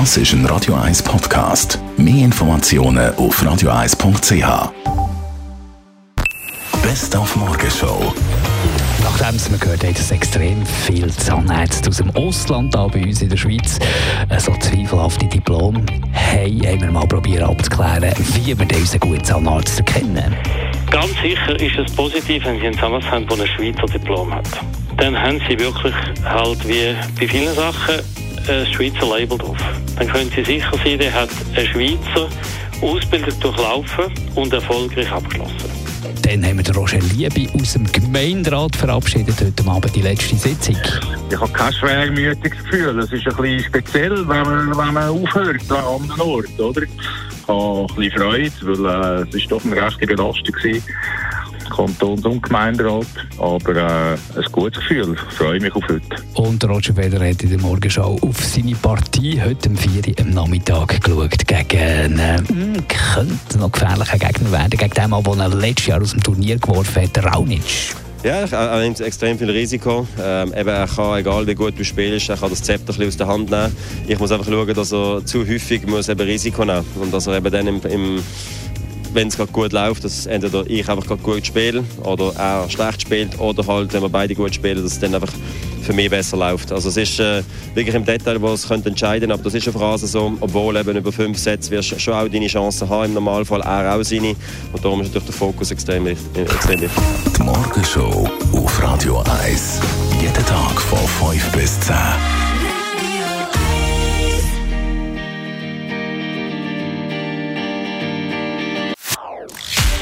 Das ist ein Radio 1 Podcast. Mehr Informationen auf radio1.ch. Best auf Morgenshow. Nachdem wir gehört haben, dass extrem viele Zahnärzte aus dem Ausland da bei uns in der Schweiz so zweifelhafte Diplom haben, haben wir mal probiert abzuklären, wie wir unseren guten Zahnarzt erkennen. Ganz sicher ist es positiv, wenn Sie einen Zahnarzt haben, der ein Schweizer Diplom hat. Dann haben Sie wirklich halt wie bei vielen Sachen ein Schweizer Label drauf. Dann können Sie sicher sein, der hat eine Schweizer Ausbildung durchlaufen und erfolgreich abgeschlossen. Dann haben wir den Roger Liebe aus dem Gemeinderat verabschiedet heute Abend die letzte Sitzung. Ich habe kein schwermütiges Gefühl. Es ist ein bisschen speziell, wenn man, wenn man aufhört an einem Ort, oder? Ich habe ein bisschen Freude, weil äh, es ist doch eine rechte Belastung war. Kantons- und Gemeinderat. Aber äh, ein gutes Gefühl. Ich freue mich auf heute. Und Roger Federer hat in der Morgenschau auf seine Partie heute um 4 Uhr am Nachmittag geschaut gegen äh, könnte noch gefährlicher Gegner werden, gegen den Mann, den er letztes Jahr aus dem Turnier geworfen hat, Raunic. Ja, er nimmt extrem viel Risiko. Ähm, eben, er kann, egal wie gut du spielst, er kann das Zepter ein aus der Hand nehmen. Ich muss einfach schauen, dass er zu häufig muss eben Risiko nehmen muss. Und dass er eben dann im, im wenn es gut läuft, dass entweder ich einfach gut spiele oder er schlecht spielt oder halt, wenn wir beide gut spielen, dass es dann einfach für mich besser läuft. Also es ist äh, wirklich im Detail, wo es könnte entscheiden aber das ist eine Phrase so, obwohl eben über fünf Sätze wirst du schon auch deine Chancen haben, im Normalfall er auch seine und darum ist natürlich der Fokus extrem, extrem wichtig. Die Morgenshow auf Radio 1. Jeden Tag von 5 bis 10.